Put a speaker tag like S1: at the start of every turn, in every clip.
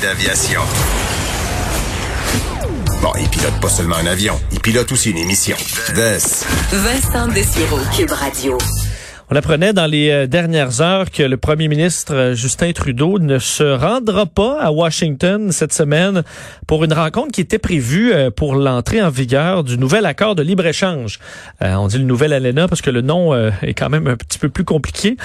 S1: d'aviation. Bon, il pilote pas seulement un avion, il pilote aussi une émission.
S2: Vincent Dessureau, Cube Radio.
S3: On apprenait dans les euh, dernières heures que le premier ministre euh, Justin Trudeau ne se rendra pas à Washington cette semaine pour une rencontre qui était prévue euh, pour l'entrée en vigueur du nouvel accord de libre-échange. on dit le nouvel ALENA parce que le nom est quand même un petit peu plus compliqué.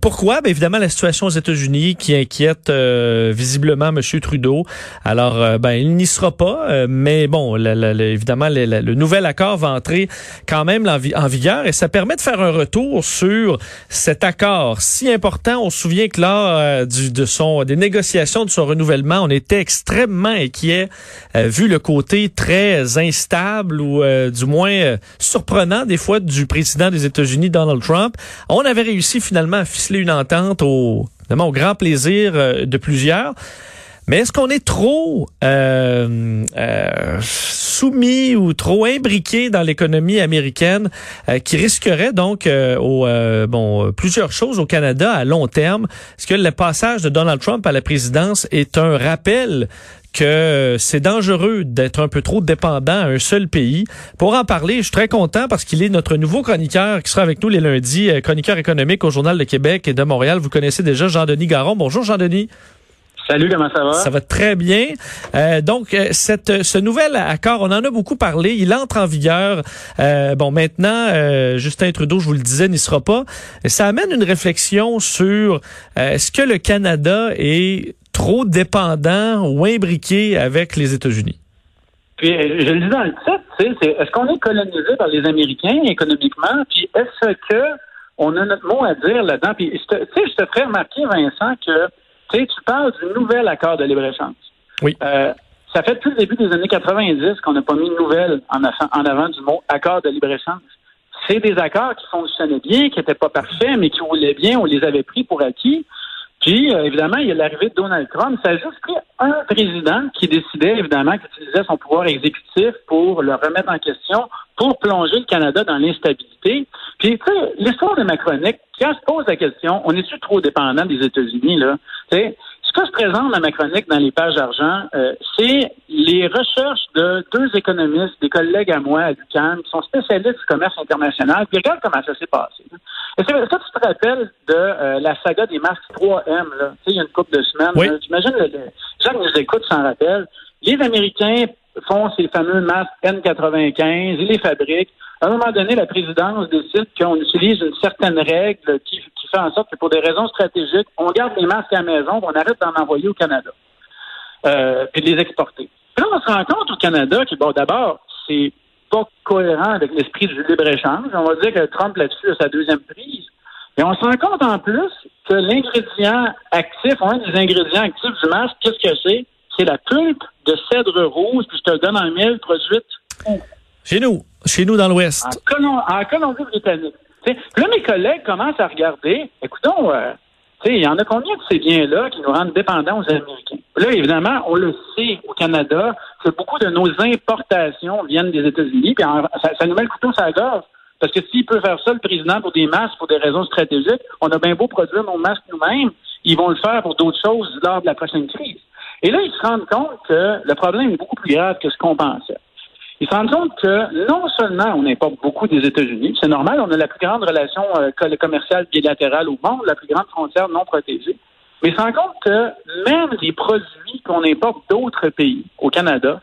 S3: pourquoi? Ben, évidemment, la situation aux États-Unis qui inquiète visiblement M. Trudeau. Alors, ben, il n'y sera pas, mais bon, évidemment, le nouvel accord va entrer quand même en, vigueur et ça permet de faire un retour sur cet accord si important. On se souvient que lors euh, des négociations de son renouvellement, on était extrêmement inquiet euh, vu le côté très instable ou euh, du moins surprenant des fois du président des États-Unis, Donald Trump. On avait réussi finalement à ficeler une entente au grand plaisir de plusieurs. Mais est-ce qu'on est trop euh, euh, soumis ou trop imbriqué dans l'économie américaine euh, qui risquerait donc au, bon plusieurs choses au Canada à long terme? Est-ce que le passage de Donald Trump à la présidence est un rappel que c'est dangereux d'être un peu trop dépendant à un seul pays? Pour en parler, je suis très content parce qu'il est notre nouveau chroniqueur qui sera avec nous les lundis, chroniqueur économique au Journal de Québec et de Montréal. Vous connaissez déjà Jean-Denis Garon. Bonjour Jean-Denis.
S4: Salut, comment ça va?
S3: Ça va très bien. Euh, donc, euh, cette, ce nouvel accord, on en a beaucoup parlé. Il entre en vigueur. Euh, bon, maintenant, Justin Trudeau, je vous le disais, n'y sera pas. Ça amène une réflexion sur est-ce que le Canada est trop dépendant ou imbriqué avec les États-Unis?
S4: Puis, je le dis dans le titre, c'est est-ce qu'on est colonisé par les Américains économiquement? Puis, est-ce que on a notre mot à dire là-dedans? Puis, tu sais, je te ferais remarquer, Vincent, que tu sais, tu parles du nouvel accord de libre-échange.
S3: Oui.
S4: Euh, ça fait depuis le début des années 90 qu'on n'a pas mis de nouvelle en, en avant du mot accord de libre-échange. C'est des accords qui fonctionnaient bien, qui n'étaient pas parfaits, mais qui roulaient bien. On les avait pris pour acquis. Puis, euh, évidemment, il y a l'arrivée de Donald Trump. Ça a juste pris un président qui décidait, évidemment, qu'il utilisait son pouvoir exécutif pour le remettre en question, pour plonger le Canada dans l'instabilité. Puis, tu sais, l'histoire de ma chronique, quand je pose la question, on est-tu trop dépendant des États-Unis, là? Tu sais, ce que je présente dans ma dans les pages d'argent, euh, c'est les recherches de deux économistes, des collègues à moi à l'UQAM, qui sont spécialistes du commerce international. Puis regarde comment ça s'est passé. Est-ce que tu te rappelles de euh, la saga des masques 3M, là? Tu sais, il y a une couple de semaines.
S3: Oui.
S4: J'imagine, les gens qui nous écoutent s'en rappellent. Les Américains font ces fameux masques N95, ils les fabriquent. À un moment donné, la présidence décide qu'on utilise une certaine règle qui, fait en sorte que pour des raisons stratégiques, on garde les masques à la maison, on arrête d'en envoyer au Canada, euh, puis de les exporter. Puis là, on se rend compte au Canada que, bon, d'abord, c'est pas cohérent avec l'esprit du libre-échange. On va dire que Trump là-dessus a sa deuxième prise. Et on se rend compte en plus que l'ingrédient actif, un des ingrédients actifs du masque, qu'est-ce que c'est? C'est la pulpe de cèdre rouge, puis je te le donne en mille, produite
S3: Chez nous, chez nous dans l'Ouest.
S4: En, Colombie-Britannique. Là, mes collègues commencent à regarder, écoutons, euh, il y en a combien de ces biens-là qui nous rendent dépendants aux Américains? Là, évidemment, on le sait au Canada, que beaucoup de nos importations viennent des États-Unis, puis ça, nous met le couteau sur la gorge. Parce que s'il peut faire ça, le président, pour des masques, pour des raisons stratégiques, on a bien beau produire nos masques nous-mêmes, ils vont le faire pour d'autres choses lors de la prochaine crise. Et là, ils se rendent compte que le problème est beaucoup plus grave que ce qu'on pensait. Ils se rendent compte que non seulement on importe beaucoup des États-Unis, c'est normal, on a la plus grande relation euh, commerciale bilatérale au monde, la plus grande frontière non protégée, mais ils se rendent compte que même les produits qu'on importe d'autres pays, au Canada,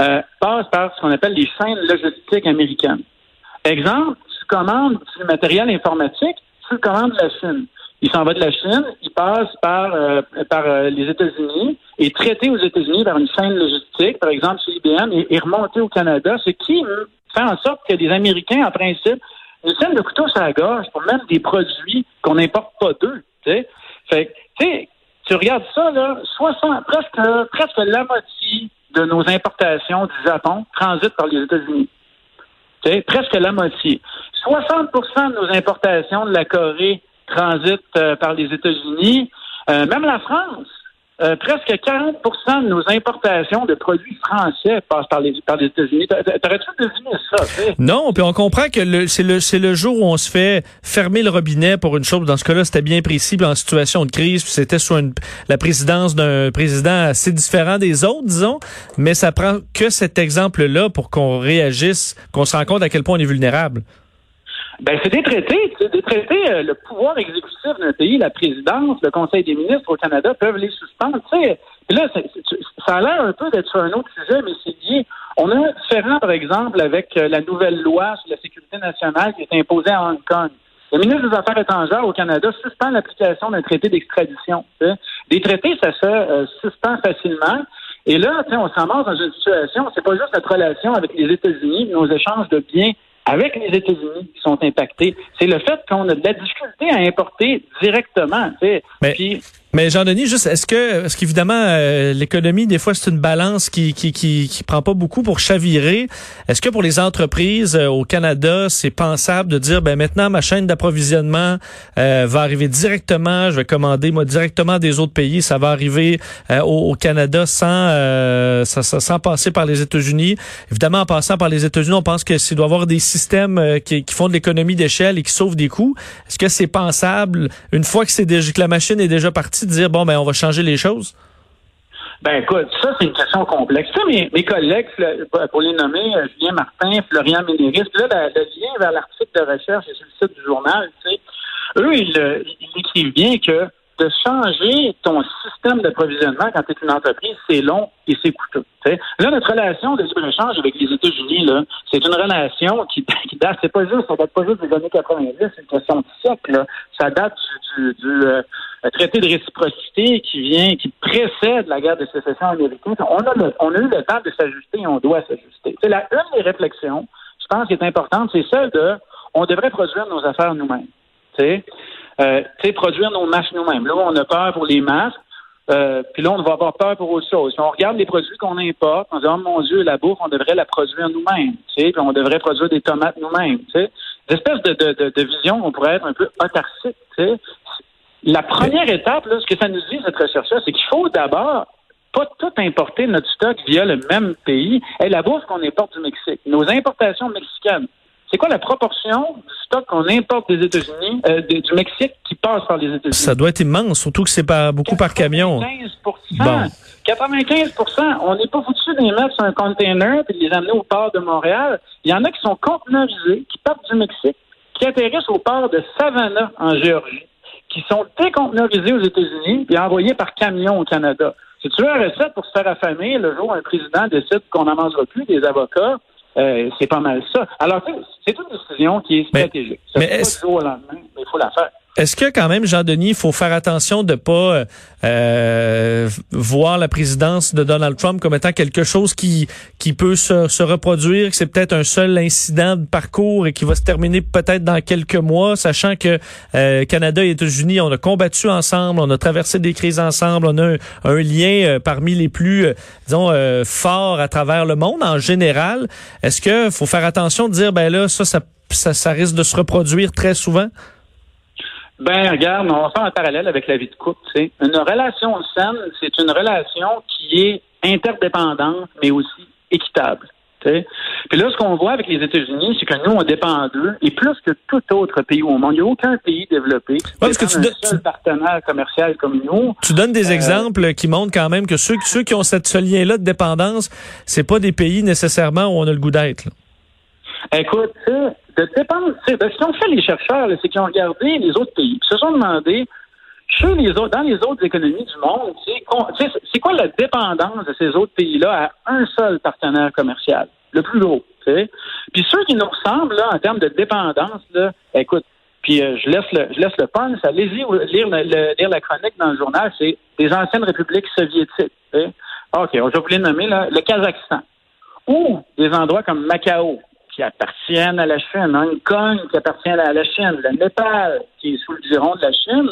S4: euh, passent par ce qu'on appelle les chaînes logistiques américaines. Exemple, tu commandes du matériel informatique, tu commandes de la Chine. Il s'en va de la Chine, il passe par, euh, par euh, les États-Unis, est traité aux États-Unis par une chaîne logistique, par exemple chez IBM, et est remonté au Canada, ce qui fait en sorte que les Américains, en principe, une chaîne de couteau sur la gorge pour même des produits qu'on n'importe pas d'eux. Fait tu regardes ça, là, 60, presque, presque la moitié de nos importations du Japon transitent par les États-Unis. Presque la moitié. 60% de nos importations de la Corée transitent euh, par les États-Unis. Euh, même la France euh, presque 40 de nos importations de produits français passent par les, par les États-Unis. T'aurais-tu deviné ça?
S3: Non, puis on comprend que c'est le, c'est le jour où on se fait fermer le robinet pour une chose. Dans ce cas-là, c'était bien précis, en situation de crise, puis c'était sous la présidence d'un président assez différent des autres, disons. Mais ça prend que cet exemple-là pour qu'on réagisse, qu'on se rende compte à quel point on est vulnérable.
S4: Ben, c'est des traités. Des traités, euh, le pouvoir exécutif d'un pays, la présidence, le Conseil des ministres au Canada peuvent les suspendre. sais. là, ça a l'air un peu d'être sur un autre sujet, mais c'est lié. On a un différent, par exemple, avec euh, la nouvelle loi sur la sécurité nationale qui est imposée à Hong Kong. Le ministre des Affaires étrangères au Canada suspend l'application d'un traité d'extradition. Des traités, ça se euh, suspend facilement. Et là, on s'en dans une situation, c'est pas juste notre relation avec les États-Unis, nos échanges de biens avec les États-Unis qui sont impactés. C'est le fait qu'on a de la difficulté à importer directement. Tu
S3: sais. Mais Jean-Denis, juste, est-ce que, est-ce qu'évidemment, euh, l'économie, des fois, c'est une balance qui, qui, qui, qui, prend pas beaucoup pour chavirer. Est-ce que pour les entreprises euh, au Canada, c'est pensable de dire, ben maintenant, ma chaîne d'approvisionnement euh, va arriver directement, je vais commander, moi, directement des autres pays, ça va arriver au, au, Canada sans, sans, sans, passer par les États-Unis. Évidemment, en passant par les États-Unis, on pense que s'il doit y avoir des systèmes qui, qui font de l'économie d'échelle et qui sauvent des coûts. Est-ce que c'est pensable, une fois que c'est que la machine est déjà partie, de dire, bon, ben, on va changer les choses?
S4: Ben écoute, ça c'est une question complexe. Mes, mes collègues, pour les nommer, euh, Julien Martin, Florian Ménéris, puis là, le, lien vers l'article de recherche sur le site du journal, tu sais, eux, ils, écrivent bien que de changer ton système d'approvisionnement quand tu es une entreprise, c'est long et c'est coûteux. Là, notre relation de libre-échange avec les États-Unis, là, c'est une relation qui, qui date, c'est pas juste, ça date pas juste des années 90, c'est une question de siècle. Ça date du, du, euh, traité de réciprocité qui vient, qui précède la guerre de sécession américaine. On a, on eu le temps de s'ajuster et on doit s'ajuster. C'est la une des réflexions, je pense, qui est importante, c'est celle de on devrait produire nos affaires nous-mêmes. Euh, produire nos masques nous-mêmes. Là, on a peur pour les masques. Euh, puis là, on va avoir peur pour autre chose. Si on regarde les produits qu'on importe, on se dit, oh mon Dieu, la bouffe, on devrait la produire nous-mêmes. Puis on devrait produire des tomates nous-mêmes. Des espèces de, de, de, vision qu'on pourrait être un peu autarcique. La première étape, là, ce que ça nous dit, cette recherche-là, c'est qu'il faut d'abord pas tout importer notre stock via le même pays. Et la bouffe qu'on importe du Mexique, nos importations mexicaines, c'est quoi la proportion du stock qu'on importe des États-Unis, euh, du Mexique qui passe par les États-Unis?
S3: Ça doit être immense, surtout que c'est pas beaucoup par camion.
S4: 95 95 On n'est pas foutu de les mettre sur un container et de les amener au port de Montréal. Il y en a qui sont conteneurisés, qui partent du Mexique, qui atterrissent au port de Savannah, en Géorgie, qui sont déconteneurisés aux États-Unis et envoyés par camion au Canada. Si tu veux une recette pour se faire affamer le jour où un président décide qu'on n'en mangera plus des avocats, euh, c'est pas mal ça. Alors, c'est une décision qui est stratégique. Mais, mais pas du jour au lendemain, mais il faut la faire.
S3: Est-ce que quand même, Jean-Denis, il faut faire attention de pas euh, voir la présidence de Donald Trump comme étant quelque chose qui qui peut se, se reproduire, que c'est peut-être un seul incident de parcours et qui va se terminer peut-être dans quelques mois, sachant que euh, Canada et États-Unis, on a combattu ensemble, on a traversé des crises ensemble, on a un, lien euh, parmi les plus, disons, forts à travers le monde en général. Est-ce que faut faire attention de dire, ben là, ça, ça, ça risque de se reproduire très souvent?
S4: Ben, regarde, on va faire un parallèle avec la vie de couple. Une relation saine, c'est une relation qui est interdépendante, mais aussi équitable. sais. Puis là, ce qu'on voit avec les États-Unis, c'est que nous, on dépend d'eux, et plus que tout autre pays au monde. Il n'y a aucun pays développé
S3: parce que tu
S4: un seul partenaire commercial comme nous.
S3: Tu donnes des euh, exemples qui montrent quand même que ceux, ceux qui ont cette, ce lien-là de dépendance, c'est pas des pays nécessairement où on a le goût d'être.
S4: Écoute, de dépendre. Ben, ce qu'ont fait les chercheurs, c'est qu'ils ont regardé les autres pays, puis se sont demandé chez les autres, dans les autres économies du monde, c'est quoi la dépendance de ces autres pays-là à un seul partenaire commercial, le plus gros. Puis ceux qui nous ressemblent là, en termes de dépendance, là, écoute, puis euh, je laisse le je laisse le allez-y lire, lire la chronique dans le journal, c'est des anciennes républiques soviétiques. OK, je vais vous les nommer là, le Kazakhstan. Ou des endroits comme Macao, qui appartiennent à la Chine, Hong Kong qui appartient à la Chine, le Népal qui est sous le giron de la Chine.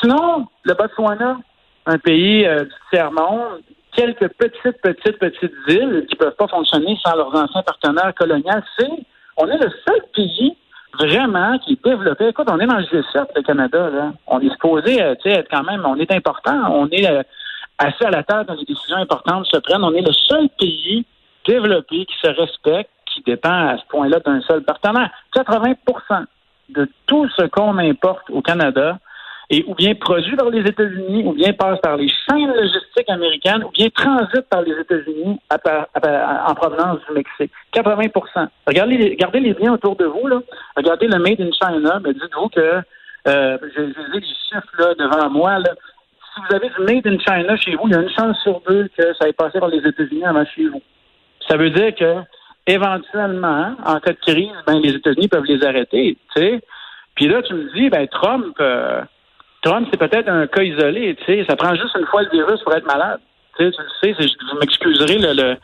S4: sinon, le Botswana, un pays euh, du tiers-monde, quelques petites, petites, petites îles qui ne peuvent pas fonctionner sans leurs anciens partenaires coloniaux. C'est, on est le seul pays vraiment qui est développé. Écoute, on est dans le G7, le Canada. Là. On est supposé euh, être quand même, on est important. On est euh, assez à la tête dans les décisions importantes se prennent. On est le seul pays développé qui se respecte, qui dépend à ce point-là d'un seul partenaire. 80% de tout ce qu'on importe au Canada est ou bien produit par les États-Unis, ou bien passe par les chaînes logistiques américaines, ou bien transite par les États-Unis en provenance du Mexique. 80 Regardez les, regardez les biens autour de vous, là. Regardez le Made in China, mais dites-vous que euh, je, je, là, devant moi. Là. Si vous avez du Made in China chez vous, il y a une chance sur deux que ça ait passé par les États-Unis avant chez vous. Ça veut dire que éventuellement, en cas de crise, ben, les États-Unis peuvent les arrêter. Tu sais. Puis là, tu me dis, ben Trump, euh, Trump, c'est peut-être un cas isolé. Tu sais. Ça prend juste une fois le virus pour être malade. Tu, sais, tu le sais, je m'excuserai le,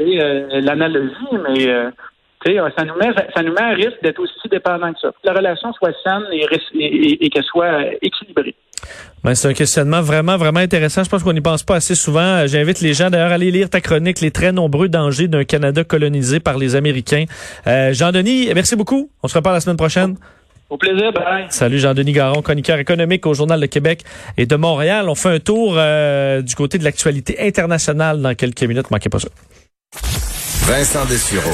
S4: euh, l'analogie, mais euh, ça nous met ça nous met à risque d'être aussi dépendant que ça. Que la relation soit saine et, et, et qu'elle soit équilibrée.
S3: Ben, c'est un questionnement vraiment, vraiment intéressant. Je pense qu'on n'y pense pas assez souvent. J'invite les gens d'ailleurs à aller lire ta chronique, Les très nombreux dangers d'un Canada colonisé par les Américains. Euh, Jean-Denis, merci beaucoup. On se reparle la semaine prochaine.
S4: Au plaisir, bye.
S3: Salut Jean-Denis Garon, chroniqueur économique au Journal de Québec et de Montréal. On fait un tour euh, du côté de l'actualité internationale dans quelques minutes. Manquez pas ça.
S1: Vincent Dessureau.